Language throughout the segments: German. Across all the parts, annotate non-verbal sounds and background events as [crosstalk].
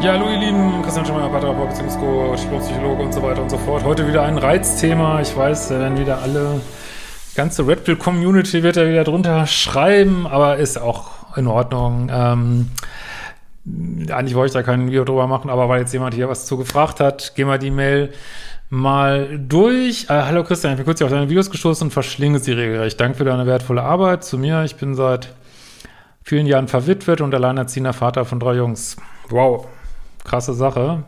Ja, hallo ihr Lieben, Christian Schemmer, Paartherapeut, Beziehungscoach, Psychologe und so weiter und so fort. Heute wieder ein Reizthema. Ich weiß, da werden wieder alle, die ganze Red Pill Community wird da wieder drunter schreiben, aber ist auch in Ordnung. Ähm, eigentlich wollte ich da kein Video drüber machen, aber weil jetzt jemand hier was zu gefragt hat, gehen wir die Mail mal durch. Äh, hallo Christian, ich bin kurz auf deine Videos gestoßen und verschlinge sie regelrecht. Danke für deine wertvolle Arbeit zu mir. Ich bin seit vielen Jahren verwitwet und alleinerziehender Vater von drei Jungs. Wow, krasse Sache.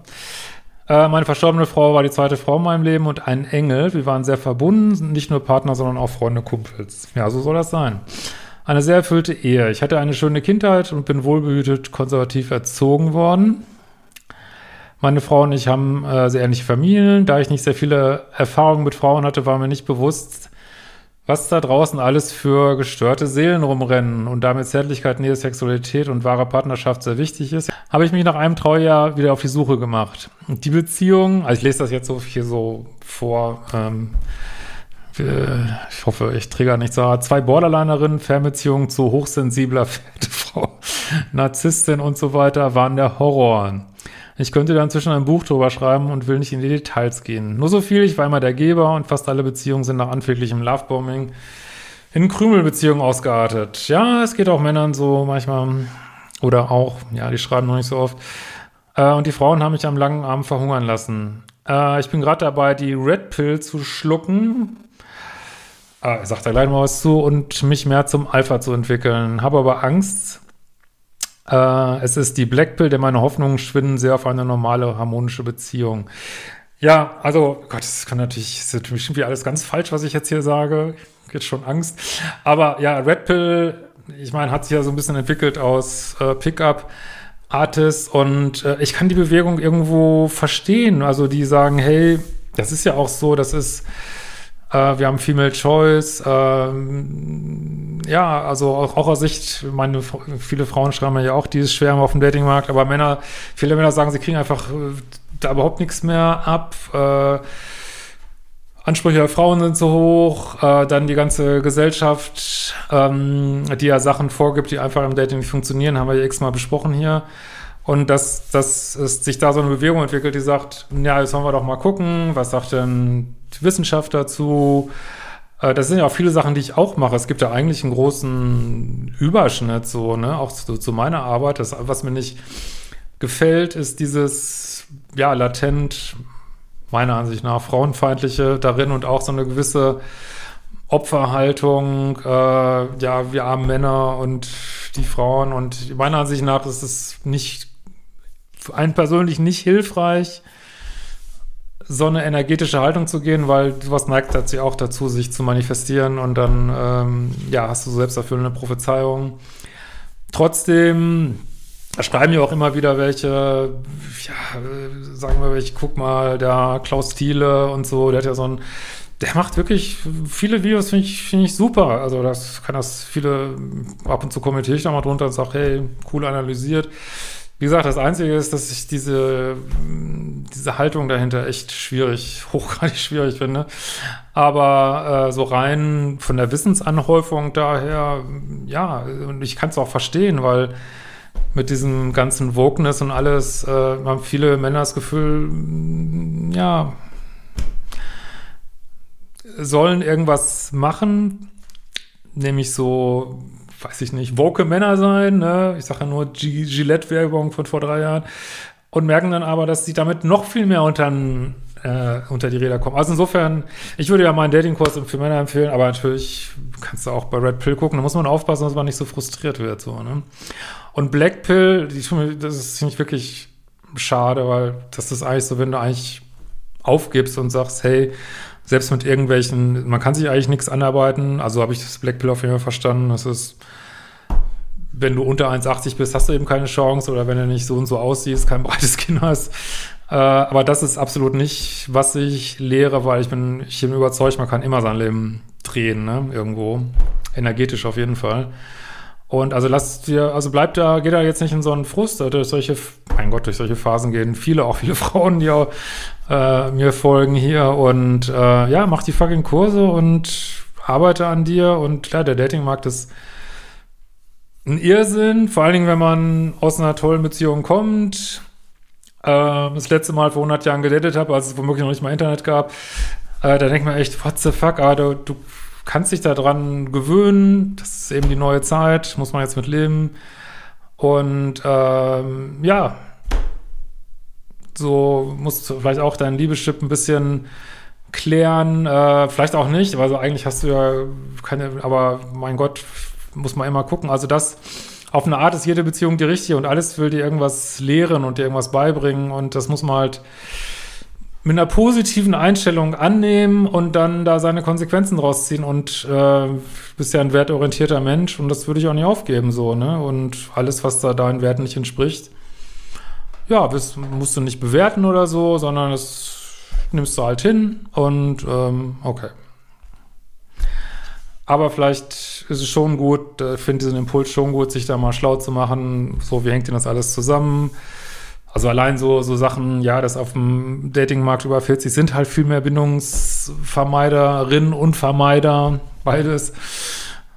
Äh, meine verstorbene Frau war die zweite Frau in meinem Leben und ein Engel. Wir waren sehr verbunden, nicht nur Partner, sondern auch Freunde, Kumpels. Ja, so soll das sein. Eine sehr erfüllte Ehe. Ich hatte eine schöne Kindheit und bin wohlbehütet konservativ erzogen worden. Meine Frau und ich haben äh, sehr ähnliche Familien. Da ich nicht sehr viele Erfahrungen mit Frauen hatte, war mir nicht bewusst, was da draußen alles für gestörte Seelen rumrennen und damit Zärtlichkeit, Nähe, Sexualität und wahre Partnerschaft sehr wichtig ist, habe ich mich nach einem Traujahr wieder auf die Suche gemacht. Und die Beziehung, also ich lese das jetzt so hier so vor, ähm, ich hoffe, ich trigger nicht so. Zwei Borderlinerinnen, Fernbeziehungen zu hochsensibler [laughs] Frau, Narzisstin und so weiter waren der Horror. Ich könnte da inzwischen ein Buch drüber schreiben und will nicht in die Details gehen. Nur so viel, ich war immer der Geber und fast alle Beziehungen sind nach anfänglichem Lovebombing in Krümelbeziehungen ausgeartet. Ja, es geht auch Männern so manchmal. Oder auch, ja, die schreiben noch nicht so oft. Äh, und die Frauen haben mich am langen Arm verhungern lassen. Äh, ich bin gerade dabei, die Red Pill zu schlucken. Äh, sagt da gleich mal was zu und mich mehr zum Alpha zu entwickeln. Habe aber Angst, äh, es ist die Blackpill, der meine Hoffnungen schwinden sehr auf eine normale, harmonische Beziehung. Ja, also, Gott, das kann natürlich, das ist bestimmt alles ganz falsch, was ich jetzt hier sage. Jetzt schon Angst. Aber ja, Red Pill, ich meine, hat sich ja so ein bisschen entwickelt aus äh, Pickup. Artists und äh, ich kann die Bewegung irgendwo verstehen. Also die sagen, hey, das ist ja auch so, das ist wir haben Female Choice. Ähm, ja, also auch, auch aus Sicht, meine, viele Frauen schreiben ja auch, die ist schwer auf dem Datingmarkt, aber Männer, viele Männer sagen, sie kriegen einfach äh, da überhaupt nichts mehr ab. Äh, Ansprüche der Frauen sind so hoch, äh, dann die ganze Gesellschaft, ähm, die ja Sachen vorgibt, die einfach im Dating nicht funktionieren, haben wir ja x-mal besprochen hier. Und dass, dass es sich da so eine Bewegung entwickelt, die sagt, ja, jetzt wollen wir doch mal gucken, was sagt denn die Wissenschaft dazu? Äh, das sind ja auch viele Sachen, die ich auch mache. Es gibt ja eigentlich einen großen Überschnitt, so, ne, auch zu, zu meiner Arbeit. Das, was mir nicht gefällt, ist dieses, ja, latent, meiner Ansicht nach, frauenfeindliche darin und auch so eine gewisse Opferhaltung, äh, ja, wir armen Männer und die Frauen und meiner Ansicht nach ist es nicht einen persönlich nicht hilfreich, so eine energetische Haltung zu gehen, weil sowas neigt dazu auch dazu, sich zu manifestieren und dann, ähm, ja, hast du selbsterfüllende Prophezeiungen. Trotzdem schreiben ja auch immer wieder welche, ja, sagen wir, ich guck mal, der Klaus Thiele und so, der hat ja so ein, der macht wirklich viele Videos, finde ich, finde ich super. Also das kann das viele, ab und zu kommentiere ich da mal drunter und sage, hey, cool analysiert. Wie gesagt, das Einzige ist, dass ich diese, diese Haltung dahinter echt schwierig, [laughs] hochgradig schwierig finde. Aber äh, so rein von der Wissensanhäufung daher, ja, und ich kann es auch verstehen, weil mit diesem ganzen Wokeness und alles äh, haben viele Männer das Gefühl, ja, sollen irgendwas machen, nämlich so weiß ich nicht, woke Männer sein, ne? ich sage ja nur Gillette-Werbung von vor drei Jahren, und merken dann aber, dass sie damit noch viel mehr unter, äh, unter die Räder kommen. Also insofern, ich würde ja meinen Datingkurs für Männer empfehlen, aber natürlich kannst du auch bei Red Pill gucken, da muss man aufpassen, dass man nicht so frustriert wird. So, ne? Und Blackpill, die, das ist nicht wirklich schade, weil das ist eigentlich so, wenn du eigentlich aufgibst und sagst, hey, selbst mit irgendwelchen, man kann sich eigentlich nichts anarbeiten, also habe ich das Blackpill auf jeden Fall verstanden, das ist, wenn du unter 1,80 bist, hast du eben keine Chance oder wenn du nicht so und so aussiehst, kein [laughs] breites Kinn hast. Äh, aber das ist absolut nicht, was ich lehre, weil ich bin, ich bin überzeugt, man kann immer sein Leben drehen, ne, irgendwo. Energetisch auf jeden Fall. Und also lasst dir, also bleibt da, geht da jetzt nicht in so einen Frust, durch solche, mein Gott, durch solche Phasen gehen viele, auch viele [laughs] Frauen, die auch, äh, mir folgen hier. Und äh, ja, mach die fucking Kurse und arbeite an dir. Und klar, der Datingmarkt ist ein Irrsinn, vor allen Dingen, wenn man aus einer tollen Beziehung kommt. Äh, das letzte Mal vor 100 Jahren gedatet habe, als es womöglich noch nicht mal Internet gab, äh, da denkt man echt, what the fuck, ah, du, du kannst dich daran gewöhnen. Das ist eben die neue Zeit, muss man jetzt mit leben. Und ähm, ja, so musst du vielleicht auch deinen Liebeschip ein bisschen klären. Äh, vielleicht auch nicht, also eigentlich hast du ja keine, aber mein Gott, muss man immer gucken. Also das auf eine Art ist jede Beziehung die richtige und alles will dir irgendwas lehren und dir irgendwas beibringen und das muss man halt mit einer positiven Einstellung annehmen und dann da seine Konsequenzen rausziehen und äh, bist ja ein wertorientierter Mensch und das würde ich auch nicht aufgeben so, ne? Und alles, was da deinen Werten nicht entspricht, ja, bist, musst du nicht bewerten oder so, sondern das nimmst du halt hin und ähm, okay. Aber vielleicht ist es schon gut, ich finde diesen Impuls schon gut, sich da mal schlau zu machen, so wie hängt denn das alles zusammen? Also allein so, so Sachen, ja, das auf dem Datingmarkt über 40 sind halt viel mehr Bindungsvermeiderinnen und Vermeider, beides.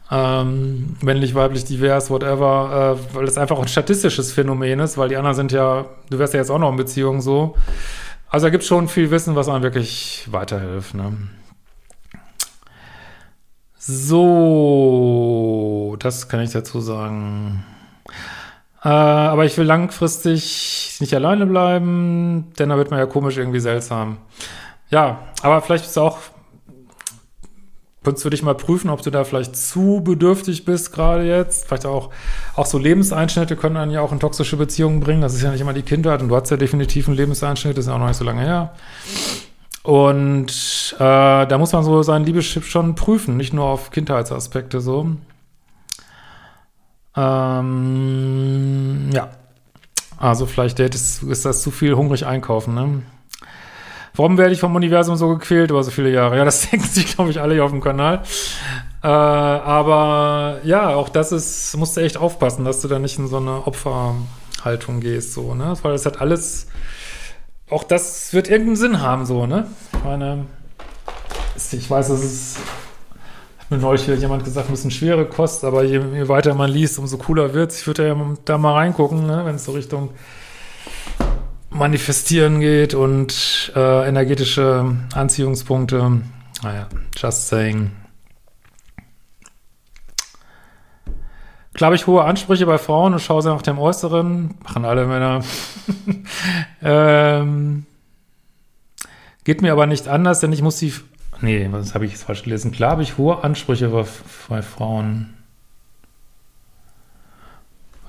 Ähm, männlich, weiblich, divers, whatever, äh, weil das einfach ein statistisches Phänomen ist, weil die anderen sind ja, du wärst ja jetzt auch noch in Beziehung so. Also da gibt es schon viel Wissen, was einem wirklich weiterhilft. Ne? So, das kann ich dazu sagen. Äh, aber ich will langfristig nicht alleine bleiben, denn da wird man ja komisch irgendwie seltsam. Ja, aber vielleicht ist auch, könntest du dich mal prüfen, ob du da vielleicht zu bedürftig bist gerade jetzt. Vielleicht auch, auch so Lebenseinschnitte können dann ja auch in toxische Beziehungen bringen. Das ist ja nicht immer die Kindheit und du hast ja definitiv einen Lebenseinschnitt, das ist ja auch noch nicht so lange her. Und äh, da muss man so seinen Liebeschip schon prüfen, nicht nur auf Kindheitsaspekte so. Ähm, ja. Also vielleicht ist, das zu viel hungrig einkaufen, ne? Warum werde ich vom Universum so gequält über so viele Jahre? Ja, das [laughs] denken sich, glaube ich, alle hier auf dem Kanal. Äh, aber ja, auch das ist, musst du echt aufpassen, dass du da nicht in so eine Opferhaltung gehst, so, ne? Weil das hat alles, auch das wird irgendeinen Sinn haben, so, ne? Ich meine, ich weiß, es ist mir neulich jemand gesagt, ein bisschen schwere Kost, aber je, je weiter man liest, umso cooler wird es. Ich würde ja da mal reingucken, ne, wenn es so Richtung Manifestieren geht und äh, energetische Anziehungspunkte. Naja, just saying. Klar habe ich hohe Ansprüche bei Frauen und schaue sie nach dem Äußeren. Machen alle Männer. [laughs] ähm, geht mir aber nicht anders, denn ich muss sie Nee, was habe ich jetzt falsch gelesen? Klar habe ich hohe Ansprüche bei, Frauen.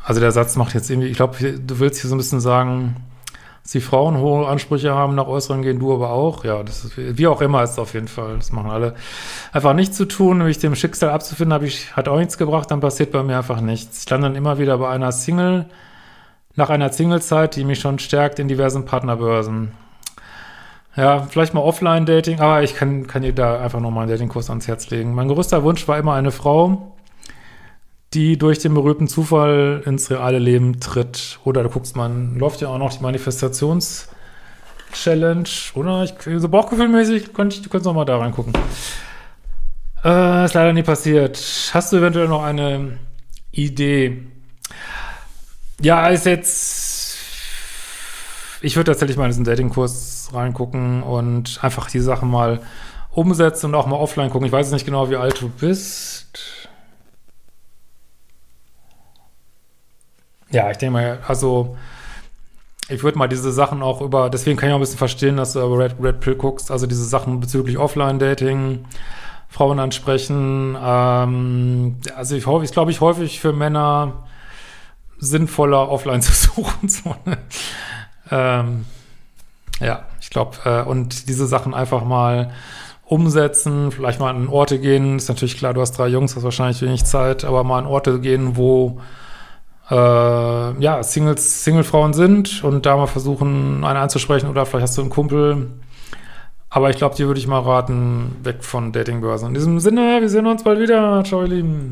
Also der Satz macht jetzt irgendwie, ich glaube, du willst hier so ein bisschen sagen, dass die Frauen hohe Ansprüche haben, nach Äußeren gehen, du aber auch. Ja, das ist, wie auch immer ist es auf jeden Fall. Das machen alle. Einfach nichts zu tun, nämlich dem Schicksal abzufinden, habe ich, hat auch nichts gebracht, dann passiert bei mir einfach nichts. Ich lande dann immer wieder bei einer Single, nach einer Singlezeit, die mich schon stärkt in diversen Partnerbörsen. Ja, vielleicht mal Offline-Dating, aber ich kann, kann dir da einfach nochmal einen Datingkurs ans Herz legen. Mein größter Wunsch war immer eine Frau, die durch den berühmten Zufall ins reale Leben tritt. Oder du guckst mal, läuft ja auch noch die Manifestations-Challenge, oder? Ich, so bauchgefühlmäßig, könnte ich, du könntest noch mal da reingucken. Äh, ist leider nie passiert. Hast du eventuell noch eine Idee? Ja, ist jetzt. Ich würde tatsächlich mal in diesen Datingkurs reingucken und einfach die Sachen mal umsetzen und auch mal offline gucken. Ich weiß nicht genau, wie alt du bist. Ja, ich denke mal, also ich würde mal diese Sachen auch über, deswegen kann ich auch ein bisschen verstehen, dass du über Red, Red Pill guckst, also diese Sachen bezüglich Offline-Dating, Frauen ansprechen. Ähm, also ich, ich glaube, ich häufig für Männer sinnvoller, offline [laughs] zu suchen. Ne? Ähm, ja, ich glaube, äh, und diese Sachen einfach mal umsetzen, vielleicht mal an Orte gehen. Ist natürlich klar, du hast drei Jungs, hast wahrscheinlich wenig Zeit, aber mal an Orte gehen, wo äh, ja, Singles, Singlefrauen sind und da mal versuchen, eine anzusprechen oder vielleicht hast du einen Kumpel. Aber ich glaube, dir würde ich mal raten, weg von Datingbörsen. In diesem Sinne, wir sehen uns bald wieder. Ciao, ihr Lieben.